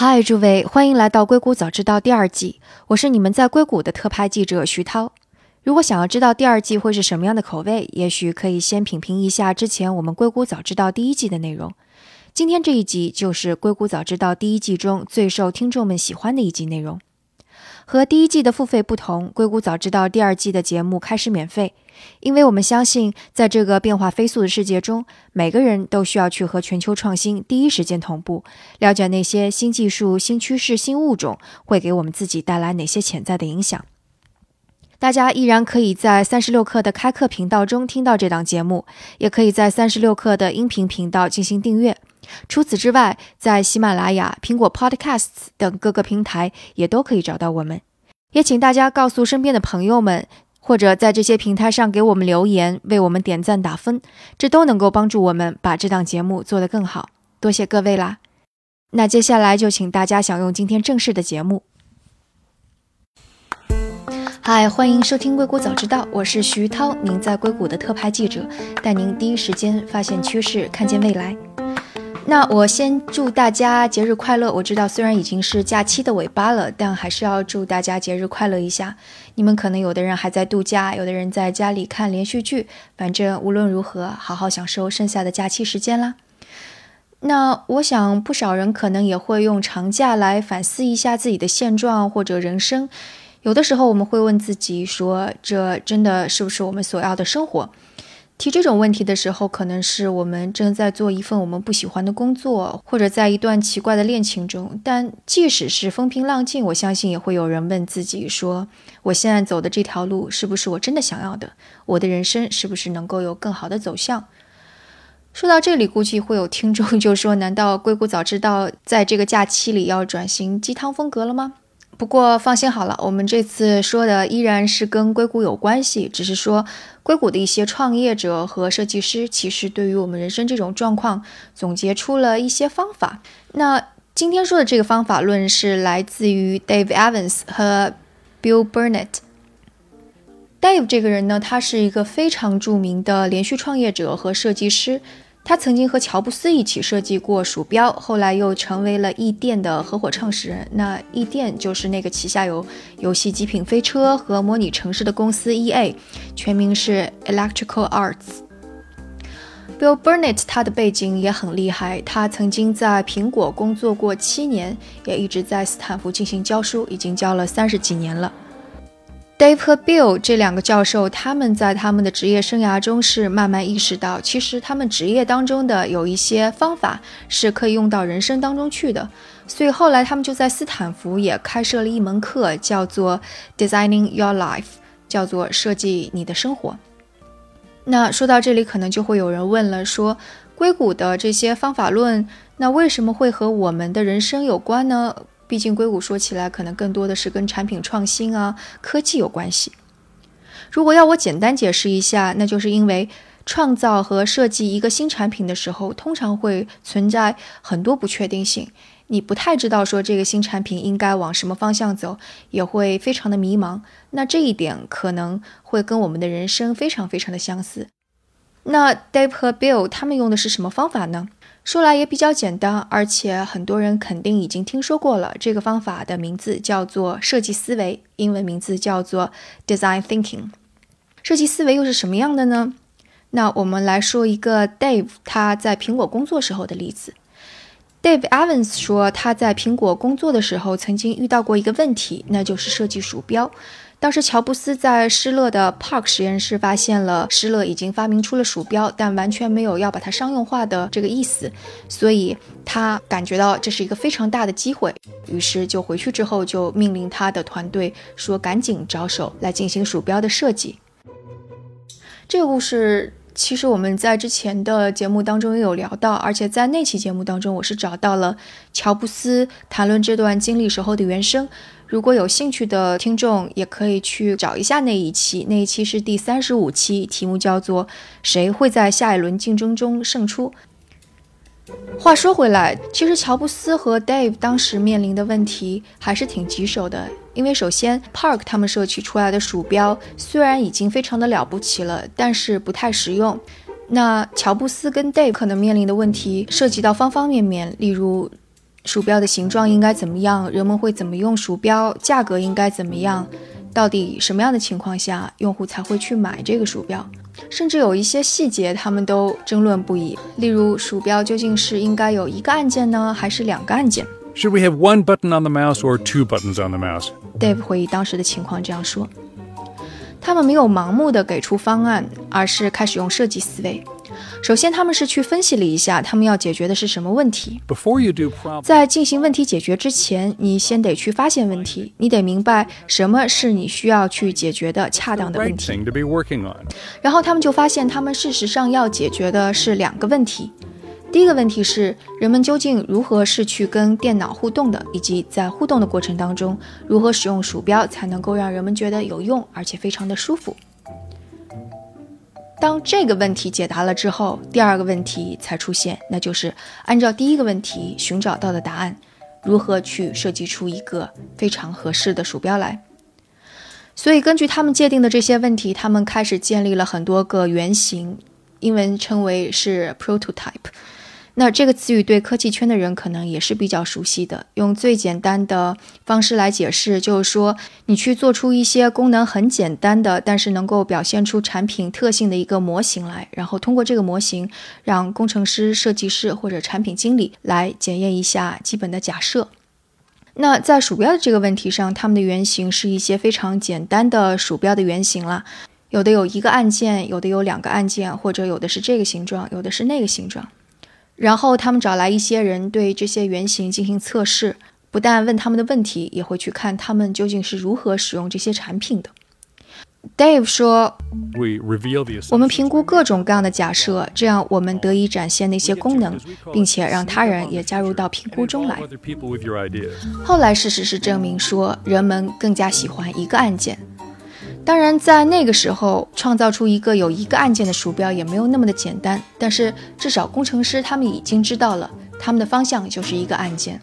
嗨，诸位，欢迎来到《硅谷早知道》第二季，我是你们在硅谷的特派记者徐涛。如果想要知道第二季会是什么样的口味，也许可以先品评一下之前我们《硅谷早知道》第一季的内容。今天这一集就是《硅谷早知道》第一季中最受听众们喜欢的一集内容。和第一季的付费不同，《硅谷早知道》第二季的节目开始免费，因为我们相信，在这个变化飞速的世界中，每个人都需要去和全球创新第一时间同步，了解那些新技术、新趋势、新物种会给我们自己带来哪些潜在的影响。大家依然可以在三十六课的开课频道中听到这档节目，也可以在三十六课的音频频道进行订阅。除此之外，在喜马拉雅、苹果 Podcasts 等各个平台也都可以找到我们。也请大家告诉身边的朋友们，或者在这些平台上给我们留言，为我们点赞打分，这都能够帮助我们把这档节目做得更好。多谢各位啦！那接下来就请大家享用今天正式的节目。嗨，欢迎收听《硅谷早知道》，我是徐涛，您在硅谷的特派记者，带您第一时间发现趋势，看见未来。那我先祝大家节日快乐。我知道虽然已经是假期的尾巴了，但还是要祝大家节日快乐一下。你们可能有的人还在度假，有的人在家里看连续剧。反正无论如何，好好享受剩下的假期时间啦。那我想不少人可能也会用长假来反思一下自己的现状或者人生。有的时候我们会问自己说：这真的是不是我们所要的生活？提这种问题的时候，可能是我们正在做一份我们不喜欢的工作，或者在一段奇怪的恋情中。但即使是风平浪静，我相信也会有人问自己说：我现在走的这条路是不是我真的想要的？我的人生是不是能够有更好的走向？说到这里，估计会有听众 就说：难道硅谷早知道在这个假期里要转型鸡汤风格了吗？不过放心好了，我们这次说的依然是跟硅谷有关系，只是说硅谷的一些创业者和设计师，其实对于我们人生这种状况，总结出了一些方法。那今天说的这个方法论是来自于 Dave Evans 和 Bill Burnett。Dave 这个人呢，他是一个非常著名的连续创业者和设计师。他曾经和乔布斯一起设计过鼠标，后来又成为了易电的合伙创始人。那易电就是那个旗下有游戏《极品飞车》和模拟城市的公司 EA，全名是 Electrical Arts。Bill Burnett 他的背景也很厉害，他曾经在苹果工作过七年，也一直在斯坦福进行教书，已经教了三十几年了。Dave 和 Bill 这两个教授，他们在他们的职业生涯中是慢慢意识到，其实他们职业当中的有一些方法是可以用到人生当中去的。所以后来他们就在斯坦福也开设了一门课，叫做 Designing Your Life，叫做设计你的生活。那说到这里，可能就会有人问了，说硅谷的这些方法论，那为什么会和我们的人生有关呢？毕竟硅谷说起来可能更多的是跟产品创新啊、科技有关系。如果要我简单解释一下，那就是因为创造和设计一个新产品的时候，通常会存在很多不确定性，你不太知道说这个新产品应该往什么方向走，也会非常的迷茫。那这一点可能会跟我们的人生非常非常的相似。那 Dave 和 Bill 他们用的是什么方法呢？说来也比较简单，而且很多人肯定已经听说过了。这个方法的名字叫做设计思维，英文名字叫做 Design Thinking。设计思维又是什么样的呢？那我们来说一个 Dave 他在苹果工作时候的例子。Dave Evans 说他在苹果工作的时候曾经遇到过一个问题，那就是设计鼠标。当时，乔布斯在施乐的 Park 实验室发现了施乐已经发明出了鼠标，但完全没有要把它商用化的这个意思，所以他感觉到这是一个非常大的机会，于是就回去之后就命令他的团队说：“赶紧着手来进行鼠标的设计。”这个故事其实我们在之前的节目当中也有聊到，而且在那期节目当中，我是找到了乔布斯谈论这段经历时候的原声。如果有兴趣的听众，也可以去找一下那一期。那一期是第三十五期，题目叫做《谁会在下一轮竞争中胜出》。话说回来，其实乔布斯和 Dave 当时面临的问题还是挺棘手的。因为首先，Park 他们设计出来的鼠标虽然已经非常的了不起了，但是不太实用。那乔布斯跟 Dave 可能面临的问题涉及到方方面面，例如。鼠标的形状应该怎么样，人们会怎么用鼠标，价格应该怎么样，到底什么样的情况下用户才会去买这个鼠标，甚至有一些细节他们都争论不已。例如，鼠标究竟是应该有一个按键呢，还是两个按键？Should we have one button on the mouse or two buttons on the mouse？Dave 回忆当时的情况这样说。他们没有盲目的给出方案，而是开始用设计思维。首先，他们是去分析了一下他们要解决的是什么问题。在进行问题解决之前，你先得去发现问题，你得明白什么是你需要去解决的恰当的问题。然后他们就发现，他们事实上要解决的是两个问题。第一个问题是，人们究竟如何是去跟电脑互动的，以及在互动的过程当中，如何使用鼠标才能够让人们觉得有用，而且非常的舒服。当这个问题解答了之后，第二个问题才出现，那就是按照第一个问题寻找到的答案，如何去设计出一个非常合适的鼠标来。所以，根据他们界定的这些问题，他们开始建立了很多个原型，英文称为是 prototype。那这个词语对科技圈的人可能也是比较熟悉的。用最简单的方式来解释，就是说你去做出一些功能很简单的，但是能够表现出产品特性的一个模型来，然后通过这个模型，让工程师、设计师或者产品经理来检验一下基本的假设。那在鼠标的这个问题上，他们的原型是一些非常简单的鼠标的原型了，有的有一个按键，有的有两个按键，或者有的是这个形状，有的是那个形状。然后他们找来一些人对这些原型进行测试，不但问他们的问题，也会去看他们究竟是如何使用这些产品的。Dave 说：“我们评估各种各样的假设，这样我们得以展现那些功能，并且让他人也加入到评估中来。后来事实是证明说，人们更加喜欢一个按键。”当然，在那个时候，创造出一个有一个按键的鼠标也没有那么的简单。但是，至少工程师他们已经知道了，他们的方向就是一个按键。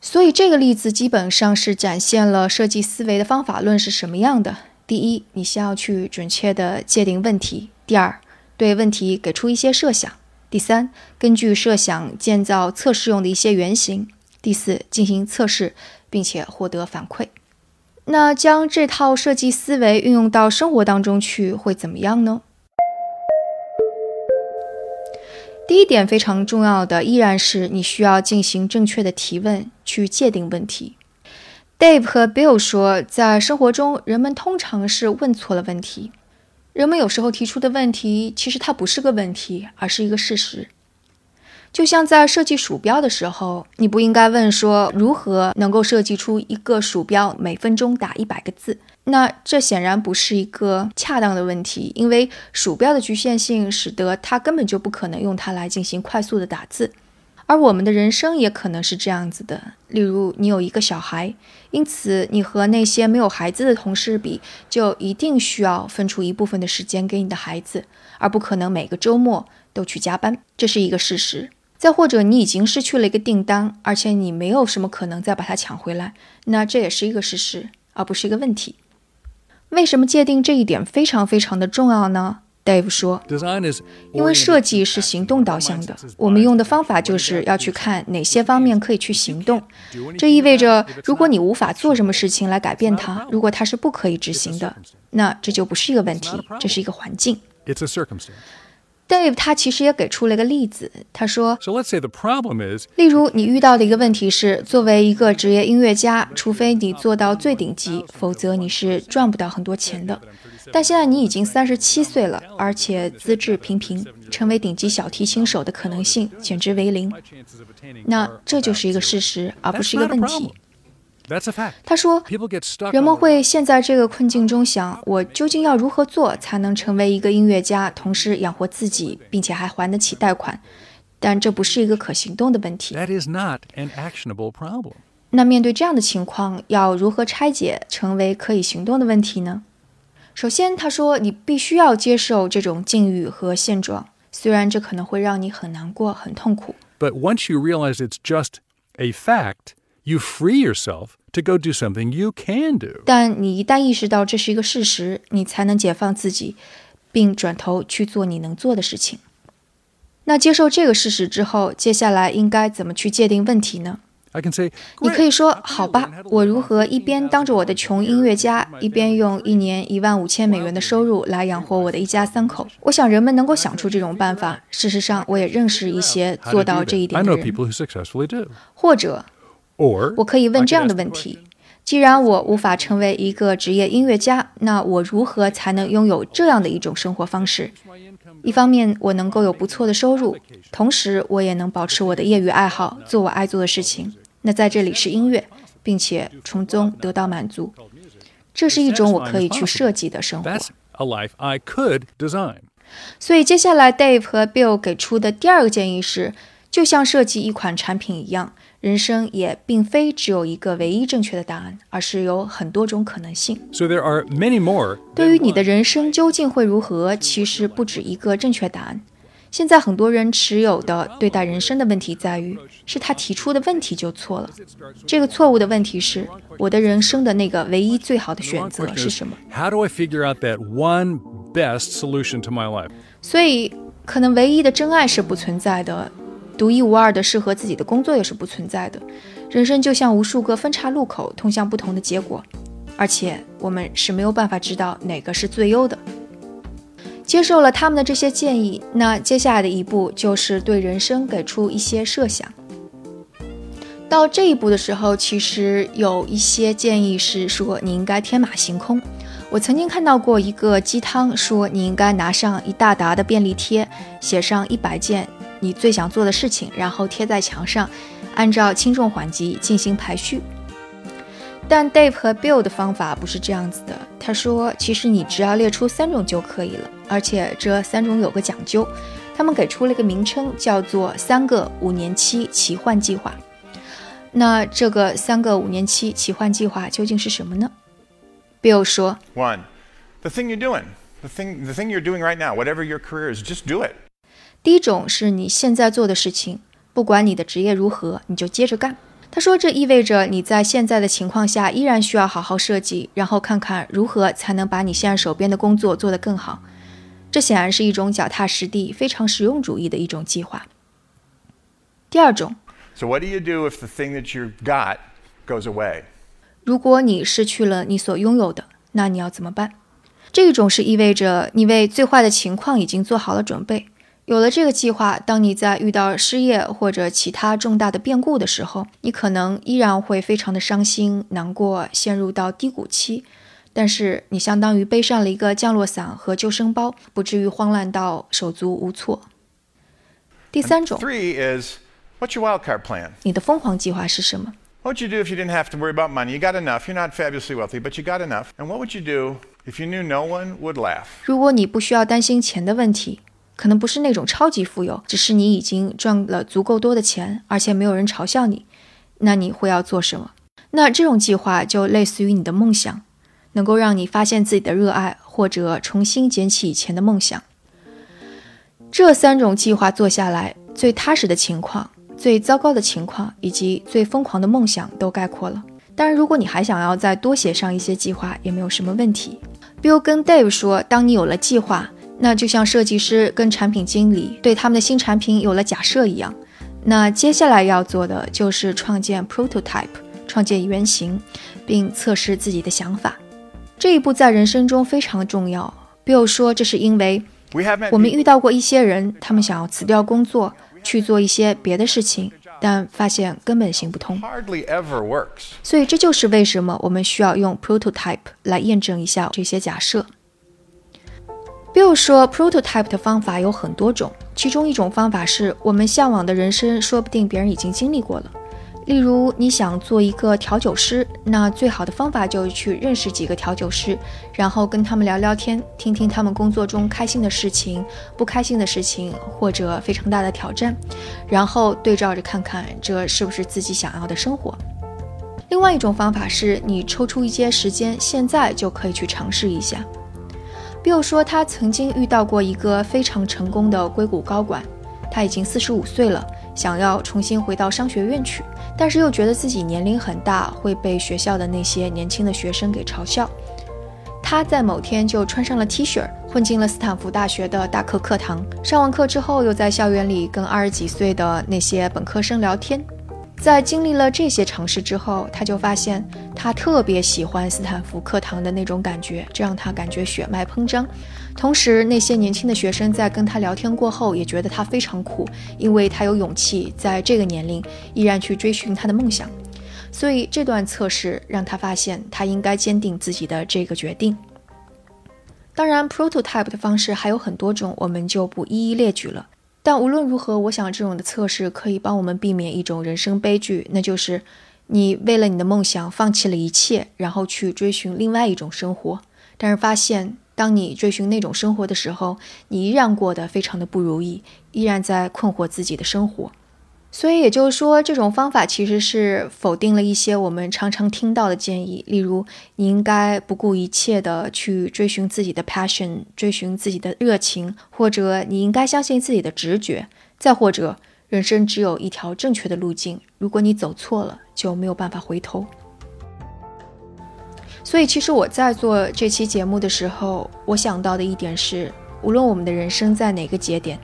所以，这个例子基本上是展现了设计思维的方法论是什么样的。第一，你先要去准确的界定问题；第二，对问题给出一些设想；第三，根据设想建造测试用的一些原型；第四，进行测试，并且获得反馈。那将这套设计思维运用到生活当中去会怎么样呢？第一点非常重要的依然是你需要进行正确的提问，去界定问题。Dave 和 Bill 说，在生活中，人们通常是问错了问题。人们有时候提出的问题，其实它不是个问题，而是一个事实。就像在设计鼠标的时候，你不应该问说如何能够设计出一个鼠标每分钟打一百个字。那这显然不是一个恰当的问题，因为鼠标的局限性使得它根本就不可能用它来进行快速的打字。而我们的人生也可能是这样子的，例如你有一个小孩，因此你和那些没有孩子的同事比，就一定需要分出一部分的时间给你的孩子，而不可能每个周末都去加班，这是一个事实。再或者，你已经失去了一个订单，而且你没有什么可能再把它抢回来，那这也是一个事实，而不是一个问题。为什么界定这一点非常非常的重要呢？Dave 说，因为设计是行动导向的，我们用的方法就是要去看哪些方面可以去行动。这意味着，如果你无法做什么事情来改变它，如果它是不可以执行的，那这就不是一个问题，这是一个环境。Dave 他其实也给出了一个例子，他说，例如你遇到的一个问题是，作为一个职业音乐家，除非你做到最顶级，否则你是赚不到很多钱的。但现在你已经三十七岁了，而且资质平平，成为顶级小提琴手的可能性简直为零。那这就是一个事实，而不是一个问题。他说：“人们会陷在这个困境中，想我究竟要如何做才能成为一个音乐家，同时养活自己，并且还还得起贷款？但这不是一个可行动的问题。那面对这样的情况，要如何拆解成为可以行动的问题呢？首先，他说你必须要接受这种境遇和现状，虽然这可能会让你很难过、很痛苦。But once you realize it's just a fact.” You free yourself to go do something you can do. 但你一旦意识到这是一个事实，你才能解放自己，并转头去做你能做的事情。那接受这个事实之后，接下来应该怎么去界定问题呢？I can say, 你可以说好吧我如何一边当着我的穷音乐家，一边用一年一万五千美元的收入来养活我的一家三口。我想人们能够想出这种办法。事实上，我也认识一些做到这一 that." I 点的 know 人。people who successfully do. 或者，Or 我可以问这样的问题既然我无法成为一个职业音乐家，那我如何才能拥有这样的一种生活方式？一方面，我能够有不错的收入，同时我也能保持我的业余爱好，做我爱做的事情。那在这里是音乐，并且从中得到满足。这是一种我可以去设计的生活。A life I could design. 所以接下来，Dave 和 Bill 给出的第二个建议是，就像设计一款产品一样，人生也并非只有一个唯一正确的答案，而是有很多种可能性。So there are many more. 对于你的人生究竟会如何，其实不止一个正确答案。现在很多人持有的对待人生的问题在于，是他提出的问题就错了。这个错误的问题是，我的人生的那个唯一最好的选择是什么？how do I figure out that one best solution to my life? 所以，可能唯一的真爱是不存在的，独一无二的适合自己的工作也是不存在的。人生就像无数个分岔路口，通向不同的结果，而且我们是没有办法知道哪个是最优的。接受了他们的这些建议，那接下来的一步就是对人生给出一些设想。到这一步的时候，其实有一些建议是说你应该天马行空。我曾经看到过一个鸡汤，说你应该拿上一大沓的便利贴，写上一百件你最想做的事情，然后贴在墙上，按照轻重缓急进行排序。但 Dave 和 Bill 的方法不是这样子的。他说，其实你只要列出三种就可以了，而且这三种有个讲究。他们给出了一个名称，叫做“三个五年期奇幻计划”。那这个三个五年期奇幻计划究竟是什么呢？Bill 说，One, the thing you're doing, the thing, the thing you're doing right now, whatever your career is, just do it. 第一种是你现在做的事情，不管你的职业如何，你就接着干。他说，这意味着你在现在的情况下依然需要好好设计，然后看看如何才能把你现在手边的工作做得更好。这显然是一种脚踏实地、非常实用主义的一种计划。第二种，So what do you do if the thing that you got goes away? 如果你失去了你所拥有的，那你要怎么办？这一种是意味着你为最坏的情况已经做好了准备。有了这个计划，当你在遇到失业或者其他重大的变故的时候，你可能依然会非常的伤心、难过，陷入到低谷期。但是你相当于背上了一个降落伞和救生包，不至于慌乱到手足无措。第三种，Three is, what's your wild card plan? 你的疯狂计划是什么？What would you do if you didn't have to worry about money? You got enough. You're not fabulously wealthy, but you got enough. And what would you do if you knew no one would laugh? 如果你不需要担心钱的问题，可能不是那种超级富有，只是你已经赚了足够多的钱，而且没有人嘲笑你，那你会要做什么？那这种计划就类似于你的梦想，能够让你发现自己的热爱，或者重新捡起以前的梦想。这三种计划做下来，最踏实的情况、最糟糕的情况以及最疯狂的梦想都概括了。当然，如果你还想要再多写上一些计划，也没有什么问题。Bill 跟 Dave 说，当你有了计划，那就像设计师跟产品经理对他们的新产品有了假设一样。那接下来要做的就是创建 prototype，创建原型，并测试自己的想法。这一步在人生中非常重要。Bill 说，这是因为我们遇到过一些人，他们想要辞掉工作，去做一些别的事情，但发现根本行不通。所以这就是为什么我们需要用 prototype 来验证一下这些假设。Bill 说，prototype 的方法有很多种，其中一种方法是我们向往的人生，说不定别人已经经历过了。例如，你想做一个调酒师，那最好的方法就是去认识几个调酒师，然后跟他们聊聊天，听听他们工作中开心的事情、不开心的事情，或者非常大的挑战，然后对照着看看这是不是自己想要的生活。另外一种方法是你抽出一些时间，现在就可以去尝试一下。Bill 说，他曾经遇到过一个非常成功的硅谷高管，他已经四十五岁了，想要重新回到商学院去，但是又觉得自己年龄很大，会被学校的那些年轻的学生给嘲笑。他在某天就穿上了 T 恤，混进了斯坦福大学的大课课堂。上完课之后，又在校园里跟二十几岁的那些本科生聊天。在经历了这些尝试之后，他就发现他特别喜欢斯坦福课堂的那种感觉，这让他感觉血脉膨胀。同时，那些年轻的学生在跟他聊天过后，也觉得他非常酷，因为他有勇气在这个年龄依然去追寻他的梦想。所以这段测试让他发现，他应该坚定自己的这个决定。当然，prototype 的方式还有很多种，我们就不一一列举了。但无论如何，我想这种的测试可以帮我们避免一种人生悲剧，那就是你为了你的梦想放弃了一切，然后去追寻另外一种生活。但是发现，当你追寻那种生活的时候，你依然过得非常的不如意，依然在困惑自己的生活。所以也就是说，这种方法其实是否定了一些我们常常听到的建议，例如你应该不顾一切的去追寻自己的 passion，追寻自己的热情，或者你应该相信自己的直觉，再或者人生只有一条正确的路径，如果你走错了，就没有办法回头。所以，其实我在做这期节目的时候，我想到的一点是，无论我们的人生在哪个节点。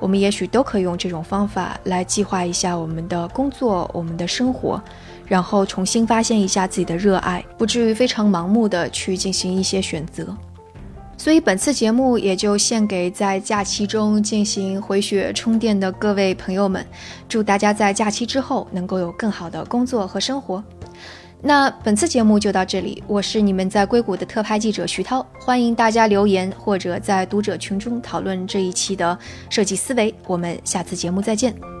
我们也许都可以用这种方法来计划一下我们的工作、我们的生活，然后重新发现一下自己的热爱，不至于非常盲目的去进行一些选择。所以本次节目也就献给在假期中进行回血充电的各位朋友们，祝大家在假期之后能够有更好的工作和生活。那本次节目就到这里，我是你们在硅谷的特派记者徐涛，欢迎大家留言或者在读者群中讨论这一期的设计思维，我们下次节目再见。